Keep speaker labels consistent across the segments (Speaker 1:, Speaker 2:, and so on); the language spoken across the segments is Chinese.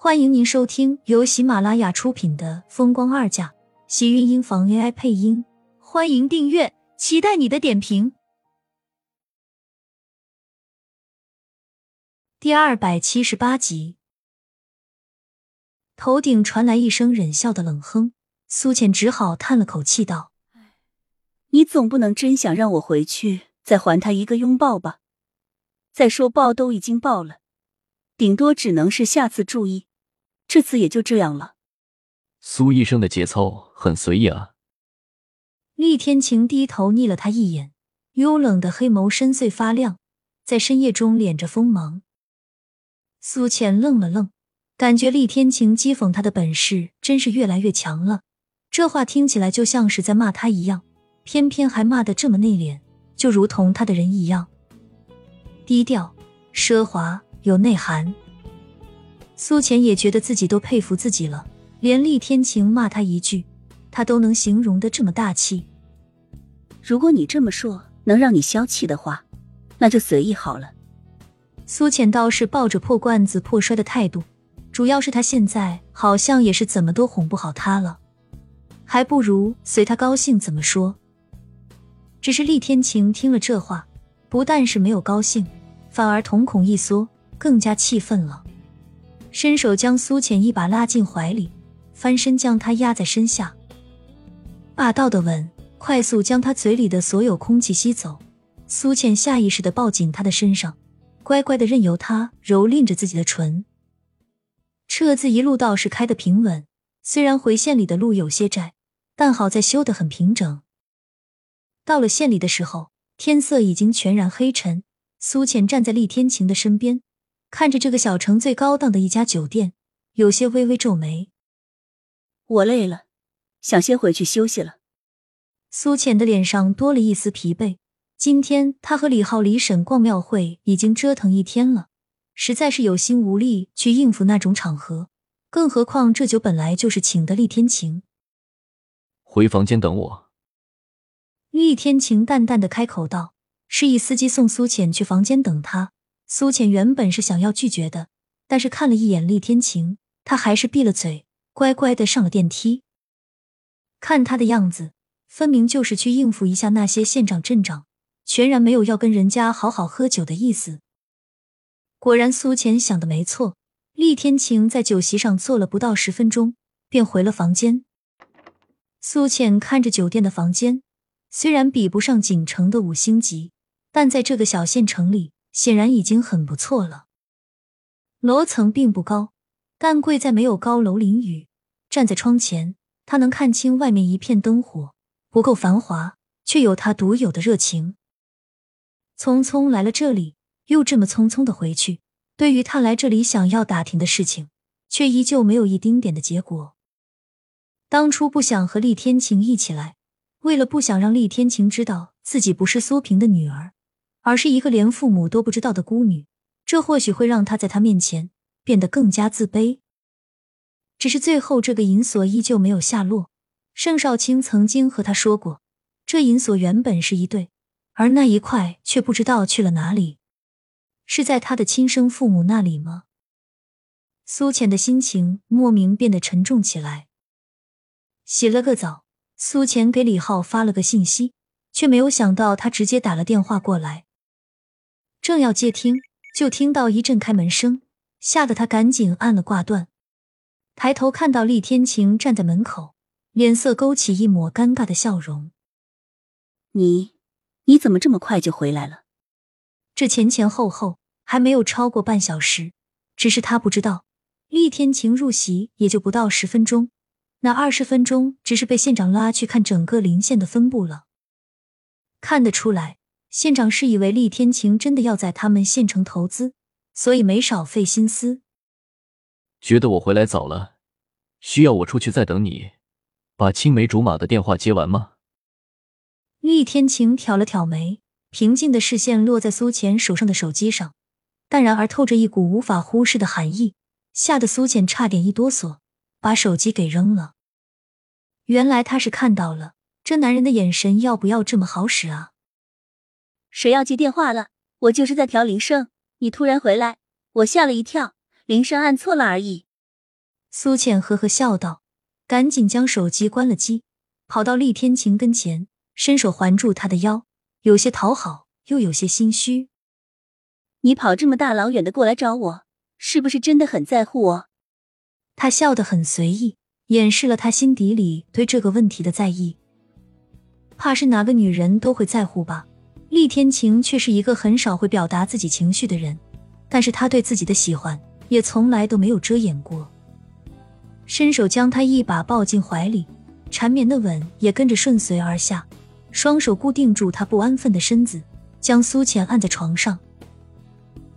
Speaker 1: 欢迎您收听由喜马拉雅出品的《风光二嫁》，喜运音房 AI 配音。欢迎订阅，期待你的点评。第二百七十八集，头顶传来一声忍笑的冷哼，苏浅只好叹了口气道：“
Speaker 2: 你总不能真想让我回去再还他一个拥抱吧？再说抱都已经抱了，顶多只能是下次注意。”这次也就这样了。
Speaker 3: 苏医生的节操很随意啊。
Speaker 1: 厉天晴低头睨了他一眼，幽冷的黑眸深邃发亮，在深夜中敛着锋芒。苏浅愣了愣，感觉厉天晴讥讽他的本事真是越来越强了。这话听起来就像是在骂他一样，偏偏还骂得这么内敛，就如同他的人一样，低调、奢华、有内涵。苏浅也觉得自己都佩服自己了，连厉天晴骂他一句，他都能形容的这么大气。
Speaker 2: 如果你这么说能让你消气的话，那就随意好了。
Speaker 1: 苏浅倒是抱着破罐子破摔的态度，主要是他现在好像也是怎么都哄不好他了，还不如随他高兴怎么说。只是厉天晴听了这话，不但是没有高兴，反而瞳孔一缩，更加气愤了。伸手将苏浅一把拉进怀里，翻身将她压在身下，霸道的吻快速将他嘴里的所有空气吸走。苏浅下意识的抱紧他的身上，乖乖的任由他蹂躏着自己的唇。车子一路倒是开得平稳，虽然回县里的路有些窄，但好在修得很平整。到了县里的时候，天色已经全然黑沉。苏浅站在厉天晴的身边。看着这个小城最高档的一家酒店，有些微微皱眉。
Speaker 2: 我累了，想先回去休息了。
Speaker 1: 苏浅的脸上多了一丝疲惫。今天他和李浩、李婶逛庙会，已经折腾一天了，实在是有心无力去应付那种场合。更何况这酒本来就是请的厉天晴。
Speaker 3: 回房间等我。
Speaker 1: 厉天晴淡淡的开口道，示意司机送苏浅去房间等他。苏浅原本是想要拒绝的，但是看了一眼厉天晴，他还是闭了嘴，乖乖的上了电梯。看他的样子，分明就是去应付一下那些县长镇长，全然没有要跟人家好好喝酒的意思。果然，苏浅想的没错，厉天晴在酒席上坐了不到十分钟，便回了房间。苏浅看着酒店的房间，虽然比不上锦城的五星级，但在这个小县城里。显然已经很不错了。楼层并不高，但贵在没有高楼淋雨。站在窗前，他能看清外面一片灯火，不够繁华，却有他独有的热情。匆匆来了这里，又这么匆匆的回去，对于他来这里想要打听的事情，却依旧没有一丁点的结果。当初不想和厉天晴一起来，为了不想让厉天晴知道自己不是苏萍的女儿。而是一个连父母都不知道的孤女，这或许会让他在他面前变得更加自卑。只是最后，这个银锁依旧没有下落。盛少卿曾经和他说过，这银锁原本是一对，而那一块却不知道去了哪里，是在他的亲生父母那里吗？苏浅的心情莫名变得沉重起来。洗了个澡，苏浅给李浩发了个信息，却没有想到他直接打了电话过来。正要接听，就听到一阵开门声，吓得他赶紧按了挂断。抬头看到厉天晴站在门口，脸色勾起一抹尴尬的笑容。
Speaker 2: 你，你怎么这么快就回来了？
Speaker 1: 这前前后后还没有超过半小时，只是他不知道，厉天晴入席也就不到十分钟，那二十分钟只是被县长拉去看整个临县的分布了。看得出来。县长是以为厉天晴真的要在他们县城投资，所以没少费心思。
Speaker 3: 觉得我回来早了，需要我出去再等你，把青梅竹马的电话接完吗？
Speaker 1: 厉天晴挑了挑眉，平静的视线落在苏浅手上的手机上，淡然而透着一股无法忽视的寒意，吓得苏浅差点一哆嗦，把手机给扔了。原来他是看到了，这男人的眼神要不要这么好使啊？
Speaker 2: 谁要接电话了？我就是在调铃声。你突然回来，我吓了一跳，铃声按错了而已。
Speaker 1: 苏浅呵呵笑道，赶紧将手机关了机，跑到厉天晴跟前，伸手环住他的腰，有些讨好，又有些心虚。
Speaker 2: 你跑这么大老远的过来找我，是不是真的很在乎我？
Speaker 1: 他笑得很随意，掩饰了他心底里对这个问题的在意。怕是哪个女人都会在乎吧？厉天晴却是一个很少会表达自己情绪的人，但是他对自己的喜欢也从来都没有遮掩过。伸手将他一把抱进怀里，缠绵的吻也跟着顺随而下，双手固定住他不安分的身子，将苏浅按在床上。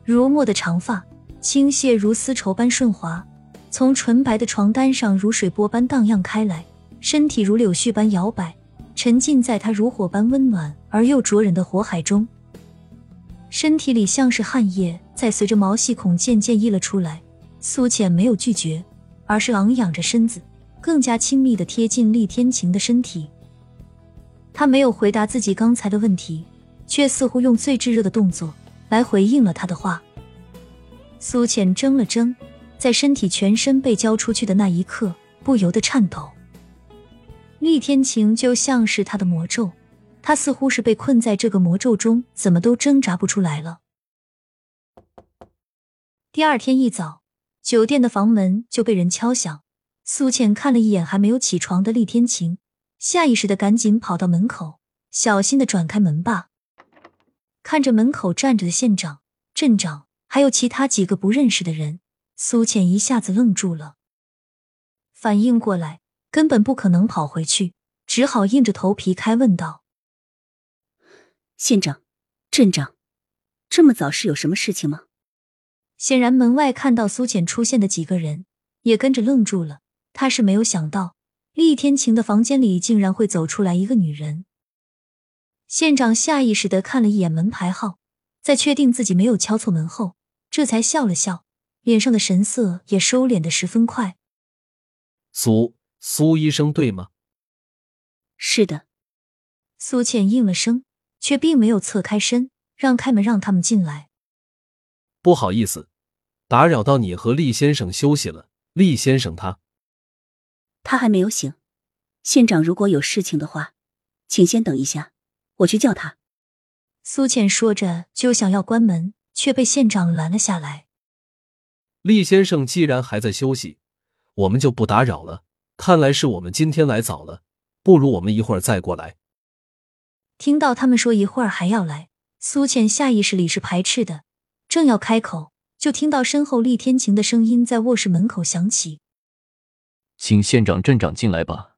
Speaker 1: 如墨的长发倾泻如丝绸般顺滑，从纯白的床单上如水波般荡漾开来，身体如柳絮般摇摆。沉浸在他如火般温暖而又灼人的火海中，身体里像是汗液在随着毛细孔渐渐溢了出来。苏浅没有拒绝，而是昂仰着身子，更加亲密的贴近厉天晴的身体。他没有回答自己刚才的问题，却似乎用最炙热的动作来回应了他的话。苏浅怔了怔，在身体全身被交出去的那一刻，不由得颤抖。厉天晴就像是他的魔咒，他似乎是被困在这个魔咒中，怎么都挣扎不出来了。第二天一早，酒店的房门就被人敲响。苏浅看了一眼还没有起床的厉天晴，下意识的赶紧跑到门口，小心的转开门把。看着门口站着的县长、镇长，还有其他几个不认识的人，苏浅一下子愣住了，反应过来。根本不可能跑回去，只好硬着头皮开问道：“
Speaker 2: 县长、镇长，这么早是有什么事情吗？”
Speaker 1: 显然，门外看到苏浅出现的几个人也跟着愣住了。他是没有想到，厉天晴的房间里竟然会走出来一个女人。县长下意识的看了一眼门牌号，在确定自己没有敲错门后，这才笑了笑，脸上的神色也收敛的十分快。
Speaker 4: 苏。苏医生，对吗？
Speaker 2: 是的。
Speaker 1: 苏倩应了声，却并没有侧开身，让开门让他们进来。
Speaker 4: 不好意思，打扰到你和厉先生休息了。厉先生他，
Speaker 2: 他还没有醒。县长，如果有事情的话，请先等一下，我去叫他。
Speaker 1: 苏倩说着就想要关门，却被县长拦了下来。
Speaker 4: 厉先生既然还在休息，我们就不打扰了。看来是我们今天来早了，不如我们一会儿再过来。
Speaker 1: 听到他们说一会儿还要来，苏倩下意识里是排斥的，正要开口，就听到身后厉天晴的声音在卧室门口响起：“
Speaker 3: 请县长、镇长进来吧。”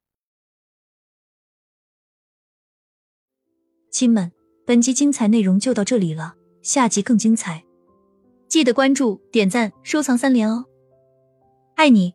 Speaker 1: 亲们，本集精彩内容就到这里了，下集更精彩，记得关注、点赞、收藏三连哦，爱你。